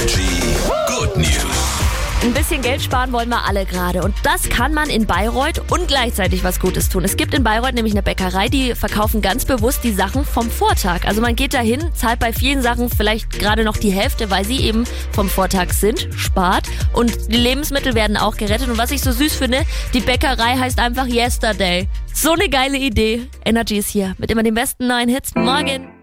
Energy Good News. Ein bisschen Geld sparen wollen wir alle gerade. Und das kann man in Bayreuth und gleichzeitig was Gutes tun. Es gibt in Bayreuth nämlich eine Bäckerei, die verkaufen ganz bewusst die Sachen vom Vortag. Also man geht dahin, zahlt bei vielen Sachen vielleicht gerade noch die Hälfte, weil sie eben vom Vortag sind, spart. Und die Lebensmittel werden auch gerettet. Und was ich so süß finde, die Bäckerei heißt einfach Yesterday. So eine geile Idee. Energy ist hier mit immer den besten neuen Hits. Morgen.